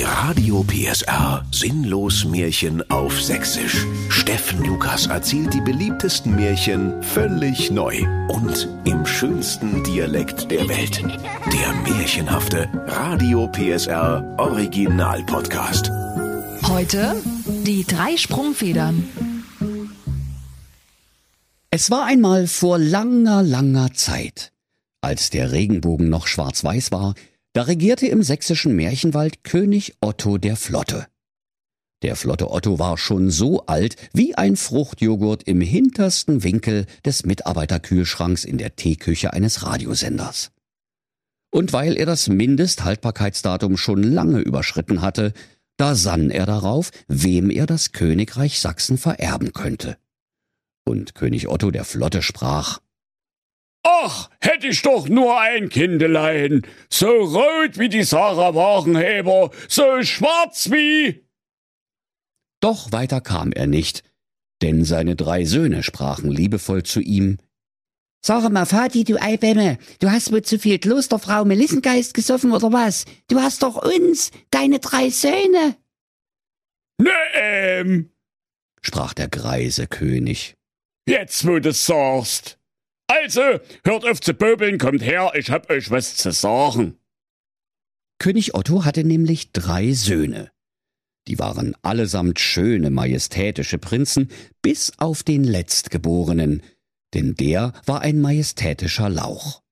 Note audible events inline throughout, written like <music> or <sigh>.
Die Radio PSR Sinnlos Märchen auf Sächsisch. Steffen Lukas erzählt die beliebtesten Märchen völlig neu und im schönsten Dialekt der Welt. Der märchenhafte Radio PSR Original Podcast. Heute die drei Sprungfedern. Es war einmal vor langer, langer Zeit, als der Regenbogen noch schwarz-weiß war, da regierte im sächsischen Märchenwald König Otto der Flotte. Der flotte Otto war schon so alt wie ein Fruchtjoghurt im hintersten Winkel des Mitarbeiterkühlschranks in der Teeküche eines Radiosenders. Und weil er das Mindesthaltbarkeitsdatum schon lange überschritten hatte, da sann er darauf, wem er das Königreich Sachsen vererben könnte. Und König Otto der Flotte sprach Ach, hätt ich doch nur ein Kindelein, so rot wie die Sarah Wagenheber, so schwarz wie. Doch weiter kam er nicht, denn seine drei Söhne sprachen liebevoll zu ihm. Sag mal, Vati, du Eibemme, du hast wohl zu viel Klosterfrau Melissengeist gesoffen oder was? Du hast doch uns, deine drei Söhne. Ne, ähm, sprach der greise König. Jetzt, wo du's sagst. Also, hört auf zu böbeln, kommt her, ich hab euch was zu sagen. König Otto hatte nämlich drei Söhne. Die waren allesamt schöne, majestätische Prinzen, bis auf den letztgeborenen, denn der war ein majestätischer Lauch.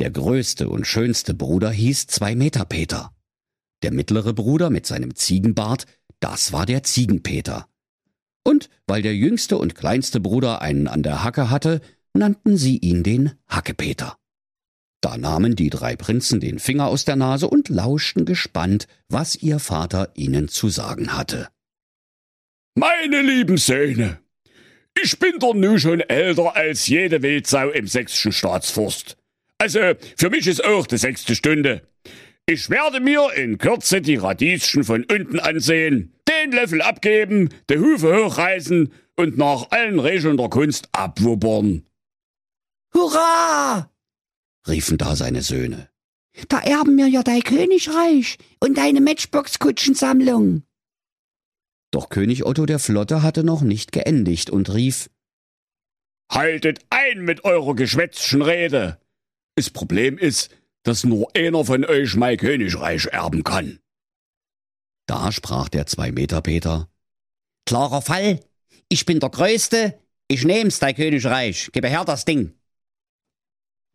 Der größte und schönste Bruder hieß Zwei Meter Peter. Der mittlere Bruder mit seinem Ziegenbart, das war der Ziegenpeter. Und weil der jüngste und kleinste Bruder einen an der Hacke hatte, nannten sie ihn den Hackepeter. Da nahmen die drei Prinzen den Finger aus der Nase und lauschten gespannt, was ihr Vater ihnen zu sagen hatte. Meine lieben Söhne, ich bin doch nun schon älter als jede Wildsau im sächsischen Staatsforst. Also, für mich ist auch die sechste Stunde. Ich werde mir in Kürze die Radieschen von unten ansehen, den Löffel abgeben, die Hufe hochreißen und nach allen Regeln der Kunst abwuppern. Hurra! riefen da seine Söhne. Da erben wir ja dein Königreich und deine Matchbox-Kutschensammlung. Doch König Otto der Flotte hatte noch nicht geendigt und rief Haltet ein mit eurer geschwätzschen Rede. Das Problem ist, dass nur einer von euch mein Königreich erben kann. Da sprach der Zwei-Meter-Peter. Klarer Fall. Ich bin der Größte. Ich nehm's, dein Königreich. Gib her das Ding.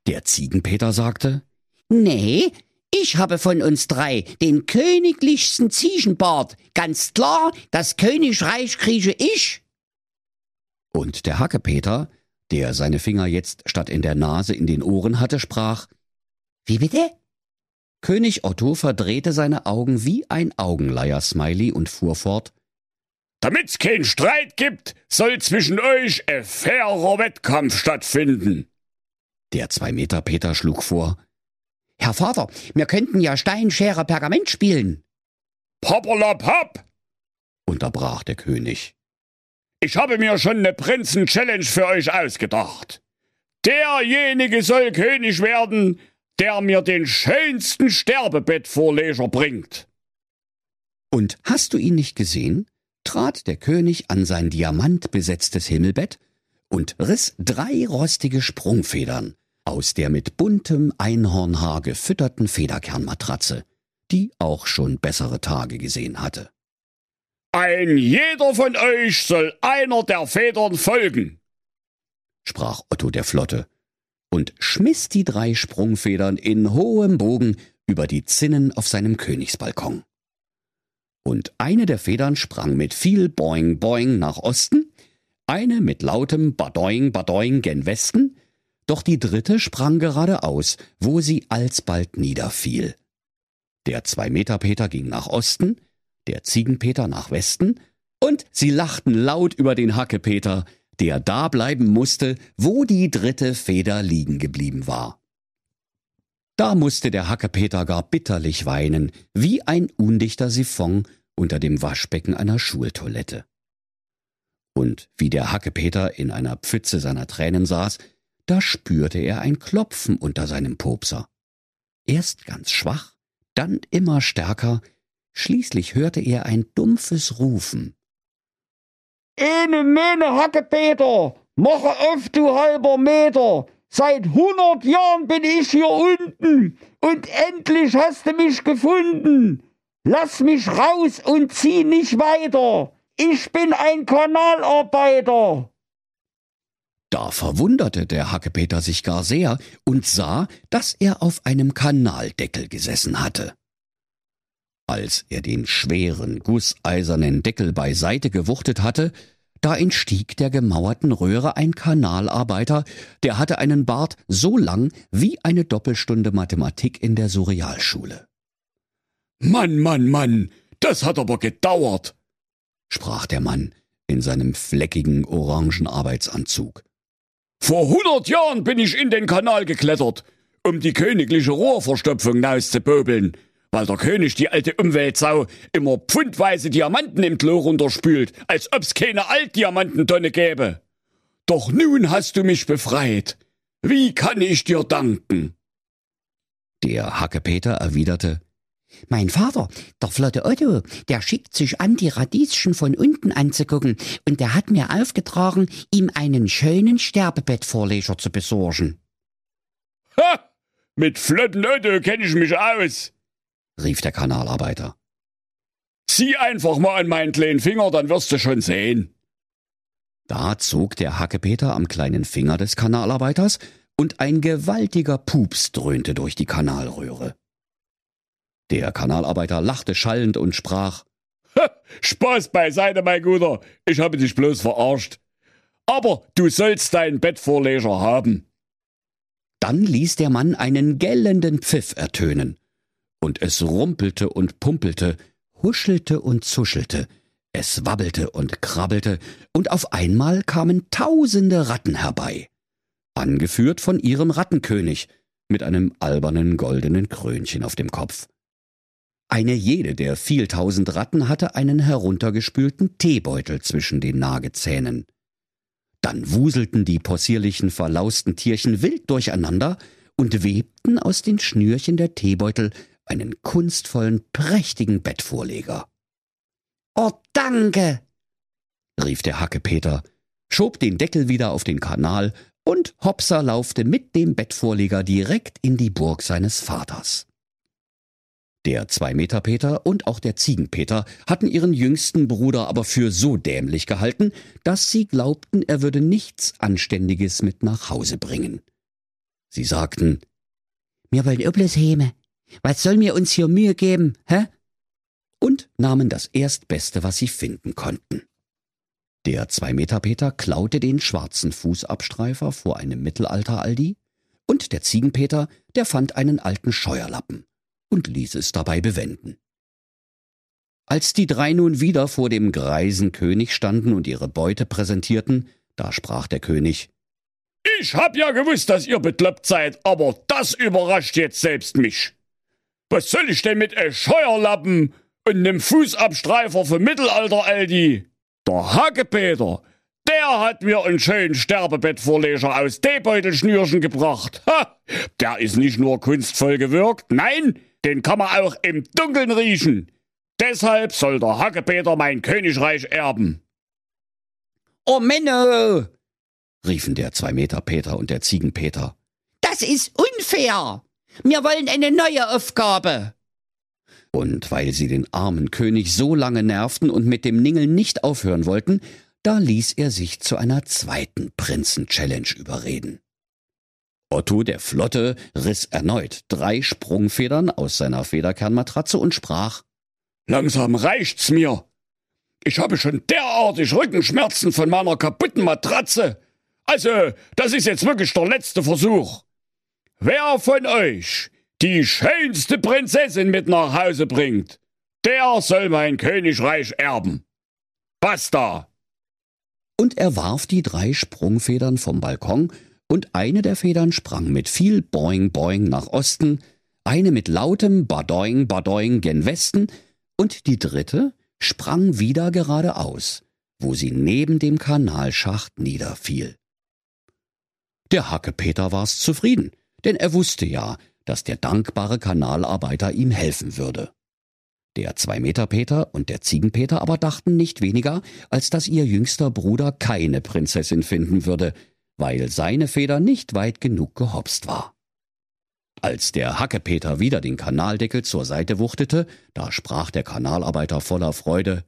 Der Ziegenpeter sagte, Nee, ich habe von uns drei den königlichsten Ziegenbart. Ganz klar, das Königreich kriege ich. Und der Hackepeter, der seine Finger jetzt statt in der Nase in den Ohren hatte, sprach, Wie bitte? König Otto verdrehte seine Augen wie ein Augenleier-Smiley und fuhr fort, Damit's keinen Streit gibt, soll zwischen euch ein fairer Wettkampf stattfinden. Der Zwei-Meter-Peter schlug vor, Herr Vater, wir könnten ja Steinschere Pergament spielen. Poppelapapp, unterbrach der König. Ich habe mir schon eine Prinzen-Challenge für euch ausgedacht. Derjenige soll König werden, der mir den schönsten Sterbebettvorleger bringt. Und hast du ihn nicht gesehen? trat der König an sein diamantbesetztes Himmelbett und riss drei rostige Sprungfedern aus der mit buntem Einhornhaar gefütterten Federkernmatratze, die auch schon bessere Tage gesehen hatte. Ein jeder von euch soll einer der Federn folgen, sprach Otto der Flotte und schmiss die drei Sprungfedern in hohem Bogen über die Zinnen auf seinem Königsbalkon. Und eine der Federn sprang mit viel Boing Boing nach Osten, eine mit lautem Badoing Badoing gen Westen, doch die dritte sprang geradeaus, wo sie alsbald niederfiel. Der Zwei-Meter-Peter ging nach Osten, der Ziegenpeter nach Westen, und sie lachten laut über den Hackepeter, der da bleiben musste, wo die dritte Feder liegen geblieben war. Da musste der Hackepeter gar bitterlich weinen, wie ein undichter Siphon unter dem Waschbecken einer Schultoilette. Und wie der Hackepeter in einer Pfütze seiner Tränen saß, da spürte er ein Klopfen unter seinem Popser. Erst ganz schwach, dann immer stärker, Schließlich hörte er ein dumpfes Rufen. Ene mene Hackepeter, mache auf, du halber Meter. Seit hundert Jahren bin ich hier unten und endlich hast du mich gefunden. Lass mich raus und zieh nicht weiter. Ich bin ein Kanalarbeiter. Da verwunderte der Hackepeter sich gar sehr und sah, dass er auf einem Kanaldeckel gesessen hatte. Als er den schweren, gusseisernen Deckel beiseite gewuchtet hatte, da entstieg der gemauerten Röhre ein Kanalarbeiter, der hatte einen Bart so lang wie eine Doppelstunde Mathematik in der Surrealschule. Mann, Mann, Mann, das hat aber gedauert, sprach der Mann in seinem fleckigen orangen Arbeitsanzug. Vor hundert Jahren bin ich in den Kanal geklettert, um die königliche Rohrverstopfung nauszupöbeln, weil der König die alte Umweltsau immer pfundweise Diamanten im Klo runterspült, als ob's keine Altdiamantentonne gäbe. Doch nun hast du mich befreit. Wie kann ich dir danken? Der Hackepeter erwiderte, mein Vater, der flotte Otto, der schickt sich an, die Radieschen von unten anzugucken, und der hat mir aufgetragen, ihm einen schönen Sterbebettvorleger zu besorgen. Ha! Mit flotten Otto kenne ich mich aus, rief der Kanalarbeiter. Zieh einfach mal an meinen kleinen Finger, dann wirst du schon sehen. Da zog der Hackepeter am kleinen Finger des Kanalarbeiters, und ein gewaltiger Pups dröhnte durch die Kanalröhre. Der Kanalarbeiter lachte schallend und sprach Spaß beiseite, mein Guter, ich habe dich bloß verarscht. Aber du sollst deinen Bettvorleger haben. Dann ließ der Mann einen gellenden Pfiff ertönen, und es rumpelte und pumpelte, huschelte und zuschelte, es wabbelte und krabbelte, und auf einmal kamen tausende Ratten herbei, angeführt von ihrem Rattenkönig mit einem albernen goldenen Krönchen auf dem Kopf. Eine jede der vieltausend Ratten hatte einen heruntergespülten Teebeutel zwischen den Nagezähnen. Dann wuselten die possierlichen, verlausten Tierchen wild durcheinander und webten aus den Schnürchen der Teebeutel einen kunstvollen, prächtigen Bettvorleger. Oh, danke! rief der Hackepeter, schob den Deckel wieder auf den Kanal und Hopser laufte mit dem Bettvorleger direkt in die Burg seines Vaters. Der Zwei-Meter-Peter und auch der Ziegenpeter hatten ihren jüngsten Bruder aber für so dämlich gehalten, dass sie glaubten, er würde nichts Anständiges mit nach Hause bringen. Sie sagten, Wir wollen bloß heme. Was soll mir uns hier Mühe geben, hä? Und nahmen das Erstbeste, was sie finden konnten. Der Zwei-Meter-Peter klaute den schwarzen Fußabstreifer vor einem Mittelalter-Aldi, und der Ziegenpeter, der fand einen alten Scheuerlappen und ließ es dabei bewenden. Als die drei nun wieder vor dem greisen König standen und ihre Beute präsentierten, da sprach der König Ich hab ja gewusst, dass ihr bekloppt seid, aber das überrascht jetzt selbst mich. Was soll ich denn mit e Scheuerlappen und nem Fußabstreifer für Mittelalter-Aldi? Der Hackepeter, der hat mir einen schönen Sterbebettvorleger aus Teebeutelschnürchen gebracht. Ha! Der ist nicht nur kunstvoll gewirkt, nein, den kann man auch im Dunkeln riechen. Deshalb soll der Hackepeter mein Königreich erben. Oh Menno, riefen der Zwei-Meter-Peter und der Ziegenpeter. Das ist unfair. Wir wollen eine neue Aufgabe. Und weil sie den armen König so lange nervten und mit dem Ningeln nicht aufhören wollten, da ließ er sich zu einer zweiten Prinzen-Challenge überreden. Otto der Flotte riss erneut drei Sprungfedern aus seiner Federkernmatratze und sprach Langsam reicht's mir. Ich habe schon derartig Rückenschmerzen von meiner kaputten Matratze. Also, das ist jetzt wirklich der letzte Versuch. Wer von euch die schönste Prinzessin mit nach Hause bringt, der soll mein Königreich erben. Basta! Und er warf die drei Sprungfedern vom Balkon und eine der Federn sprang mit viel Boing Boing nach Osten, eine mit lautem Badoing Badoing gen Westen und die dritte sprang wieder geradeaus, wo sie neben dem Kanalschacht niederfiel. Der Hackepeter war's zufrieden, denn er wusste ja, dass der dankbare Kanalarbeiter ihm helfen würde. Der Zwei-Meter-Peter und der Ziegenpeter aber dachten nicht weniger, als dass ihr jüngster Bruder keine Prinzessin finden würde, weil seine Feder nicht weit genug gehopst war. Als der Hackepeter wieder den Kanaldeckel zur Seite wuchtete, da sprach der Kanalarbeiter voller Freude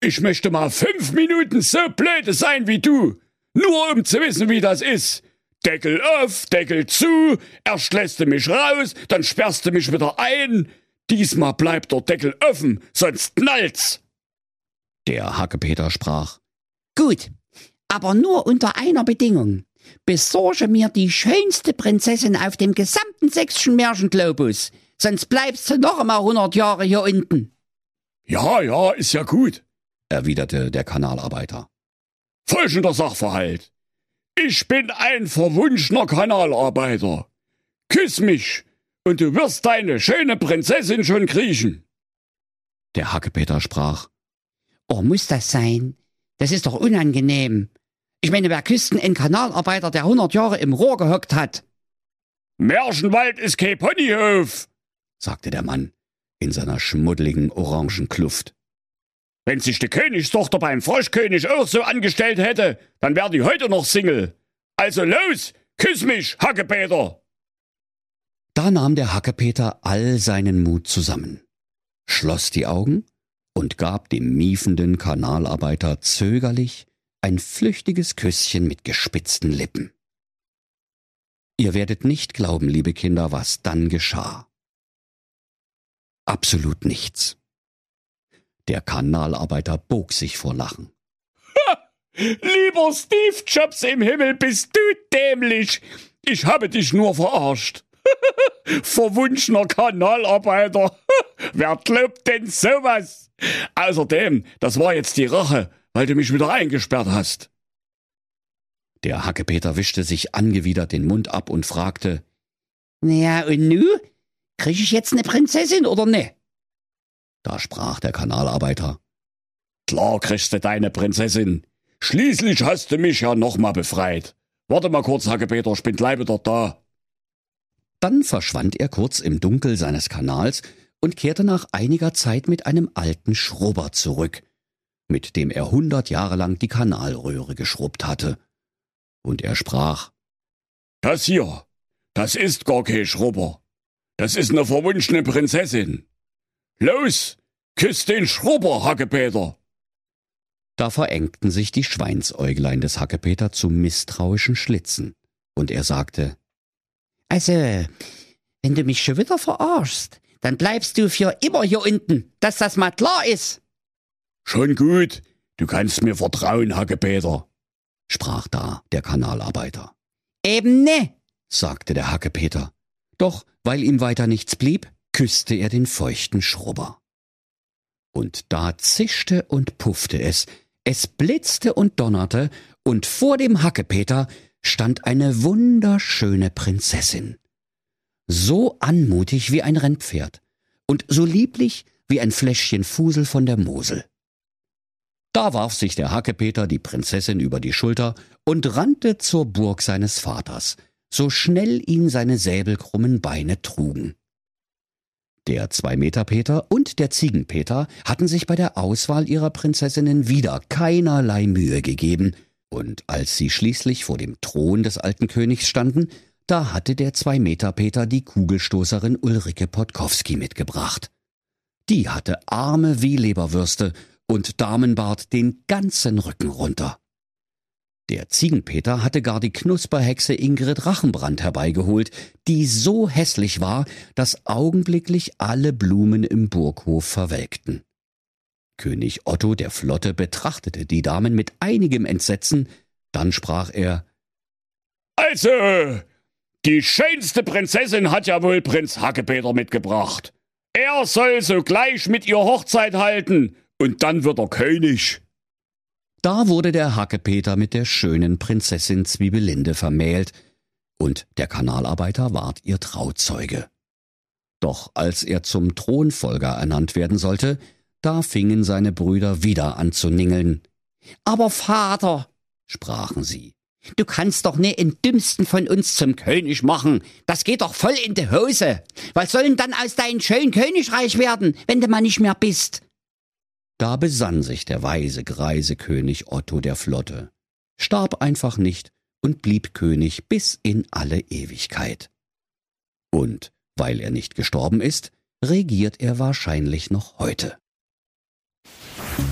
Ich möchte mal fünf Minuten so blöde sein wie du, nur um zu wissen, wie das ist. Deckel auf, Deckel zu, erst lässt du mich raus, dann sperrst du mich wieder ein, Diesmal bleibt der Deckel offen, sonst knallt's. Der Hackepeter sprach. Gut, aber nur unter einer Bedingung. Besorge mir die schönste Prinzessin auf dem gesamten sächsischen Märchenglobus, sonst bleibst du noch einmal hundert Jahre hier unten. Ja, ja, ist ja gut, erwiderte der Kanalarbeiter. Folgender Sachverhalt. Ich bin ein verwunschener Kanalarbeiter. Küss mich, und du wirst deine schöne Prinzessin schon kriechen. Der Hackepeter sprach. Oh, muss das sein? Das ist doch unangenehm. Ich meine, wer küsst denn einen Kanalarbeiter, der hundert Jahre im Rohr gehockt hat? Märchenwald ist kein Ponyhof, sagte der Mann in seiner schmuddeligen orangen Kluft. Wenn sich die Königstochter beim Froschkönig auch so angestellt hätte, dann wär die heute noch Single. Also los, küss mich, Hackepeter! Da nahm der Hackepeter all seinen Mut zusammen, schloss die Augen und gab dem miefenden Kanalarbeiter zögerlich ein flüchtiges Küsschen mit gespitzten Lippen. Ihr werdet nicht glauben, liebe Kinder, was dann geschah. Absolut nichts. Der Kanalarbeiter bog sich vor Lachen. Ha! Lieber Steve Jobs im Himmel, bist du dämlich! Ich habe dich nur verarscht. <laughs> Verwunschener Kanalarbeiter. <laughs> Wer glaubt denn sowas? Außerdem, das war jetzt die Rache, weil du mich wieder eingesperrt hast. Der Hackepeter wischte sich angewidert den Mund ab und fragte, Naja, und nu? Krieg ich jetzt ne Prinzessin oder ne? Da sprach der Kanalarbeiter. Klar kriegst du deine Prinzessin. Schließlich hast du mich ja nochmal befreit. Warte mal kurz, Hackepeter, ich bin gleich wieder da. Dann verschwand er kurz im Dunkel seines Kanals und kehrte nach einiger Zeit mit einem alten Schrubber zurück, mit dem er hundert Jahre lang die Kanalröhre geschrubbt hatte. Und er sprach Das hier, das ist gar kein Schrubber. Das ist eine verwunschene Prinzessin. Los, küss den Schrubber, Hackepeter. Da verengten sich die Schweinsäuglein des Hackepeter zu misstrauischen Schlitzen, und er sagte also, wenn du mich schon wieder verarschst, dann bleibst du für immer hier unten, dass das mal klar ist. Schon gut, du kannst mir vertrauen, Hackepeter, sprach da der Kanalarbeiter. Eben ne, sagte der Hackepeter. Doch, weil ihm weiter nichts blieb, küsste er den feuchten Schrubber. Und da zischte und puffte es, es blitzte und donnerte, und vor dem Hackepeter stand eine wunderschöne Prinzessin. So anmutig wie ein Rennpferd und so lieblich wie ein Fläschchen Fusel von der Mosel. Da warf sich der Hackepeter die Prinzessin über die Schulter und rannte zur Burg seines Vaters, so schnell ihn seine säbelkrummen Beine trugen. Der Zwei-Meter-Peter und der Ziegenpeter hatten sich bei der Auswahl ihrer Prinzessinnen wieder keinerlei Mühe gegeben, und als sie schließlich vor dem Thron des alten Königs standen, da hatte der Zwei-Meter-Peter die Kugelstoßerin Ulrike Podkowski mitgebracht. Die hatte Arme wie Leberwürste und Damenbart den ganzen Rücken runter. Der Ziegenpeter hatte gar die Knusperhexe Ingrid Rachenbrand herbeigeholt, die so hässlich war, dass augenblicklich alle Blumen im Burghof verwelkten. König Otto der Flotte betrachtete die Damen mit einigem Entsetzen, dann sprach er Also, die schönste Prinzessin hat ja wohl Prinz Hackepeter mitgebracht. Er soll sogleich mit ihr Hochzeit halten, und dann wird er König. Da wurde der Hackepeter mit der schönen Prinzessin Zwiebelinde vermählt, und der Kanalarbeiter ward ihr Trauzeuge. Doch als er zum Thronfolger ernannt werden sollte, da fingen seine Brüder wieder an zu ningeln. Aber Vater, sprachen sie, Du kannst doch nicht den Dümmsten von uns zum König machen. Das geht doch voll in die Hose. Was soll denn dann aus deinem schönen Königreich werden, wenn du mal nicht mehr bist? Da besann sich der weise, greise König Otto der Flotte, starb einfach nicht und blieb König bis in alle Ewigkeit. Und weil er nicht gestorben ist, regiert er wahrscheinlich noch heute.